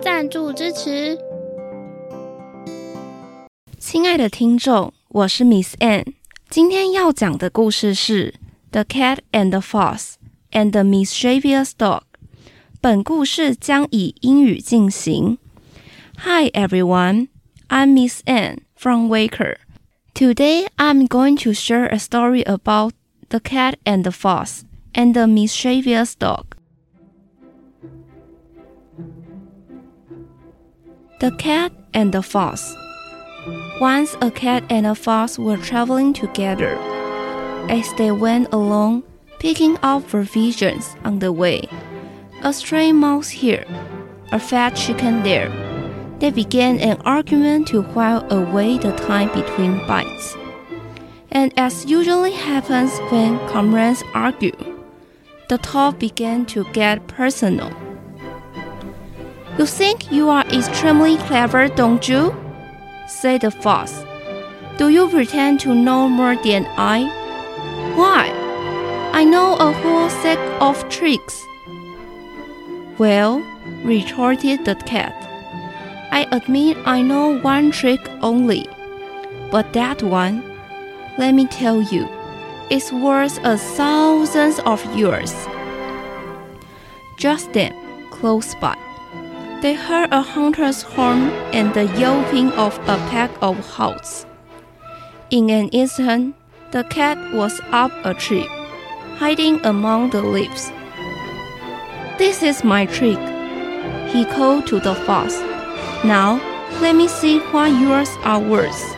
赞助支持。亲爱的听众，我是 Miss Ann，今天要讲的故事是《The Cat and the Fox and the Mischievous Dog》。本故事将以英语进行。Hi everyone, I'm Miss Ann from Waker. Today I'm going to share a story about the cat and the fox and the mischievous dog. The cat and the fox. Once a cat and a fox were traveling together. As they went along, picking up provisions on the way, a stray mouse here, a fat chicken there. They began an argument to while away the time between bites. And as usually happens when comrades argue, the talk began to get personal. You think you are extremely clever, don't you? said the fox. Do you pretend to know more than I? Why? I know a whole set of tricks. Well, retorted the cat, I admit I know one trick only. But that one, let me tell you, is worth a thousand of yours. Just then, close by, they heard a hunter's horn and the yelping of a pack of hounds. In an instant, the cat was up a tree, hiding among the leaves. This is my trick, he called to the fox. Now, let me see what yours are worth.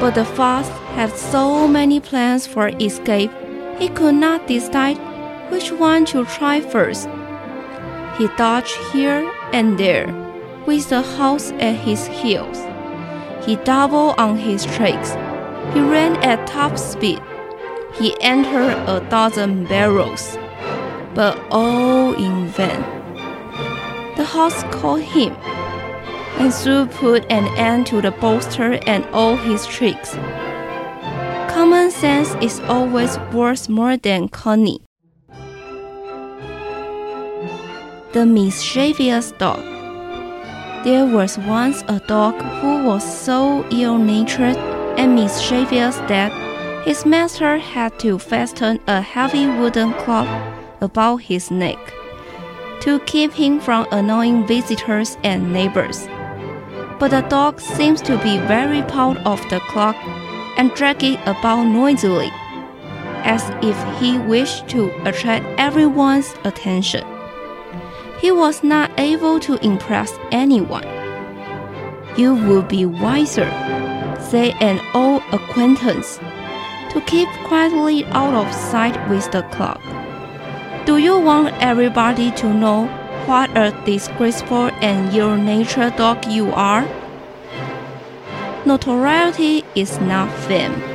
But the fox had so many plans for escape, he could not decide which one to try first. He dodged here and there, with the house at his heels. He doubled on his tracks. He ran at top speed. He entered a dozen barrels, but all in vain. The horse caught him and soon put an end to the boaster and all his tricks. Common sense is always worth more than cunning. The mischievous dog. There was once a dog who was so ill natured and mischievous that his master had to fasten a heavy wooden club about his neck to keep him from annoying visitors and neighbors. But the dog seems to be very proud of the clock and drag it about noisily, as if he wished to attract everyone's attention. He was not able to impress anyone. You would be wiser, say an old acquaintance, to keep quietly out of sight with the clock. Do you want everybody to know what a disgraceful and ill natured dog you are? Notoriety is not fame.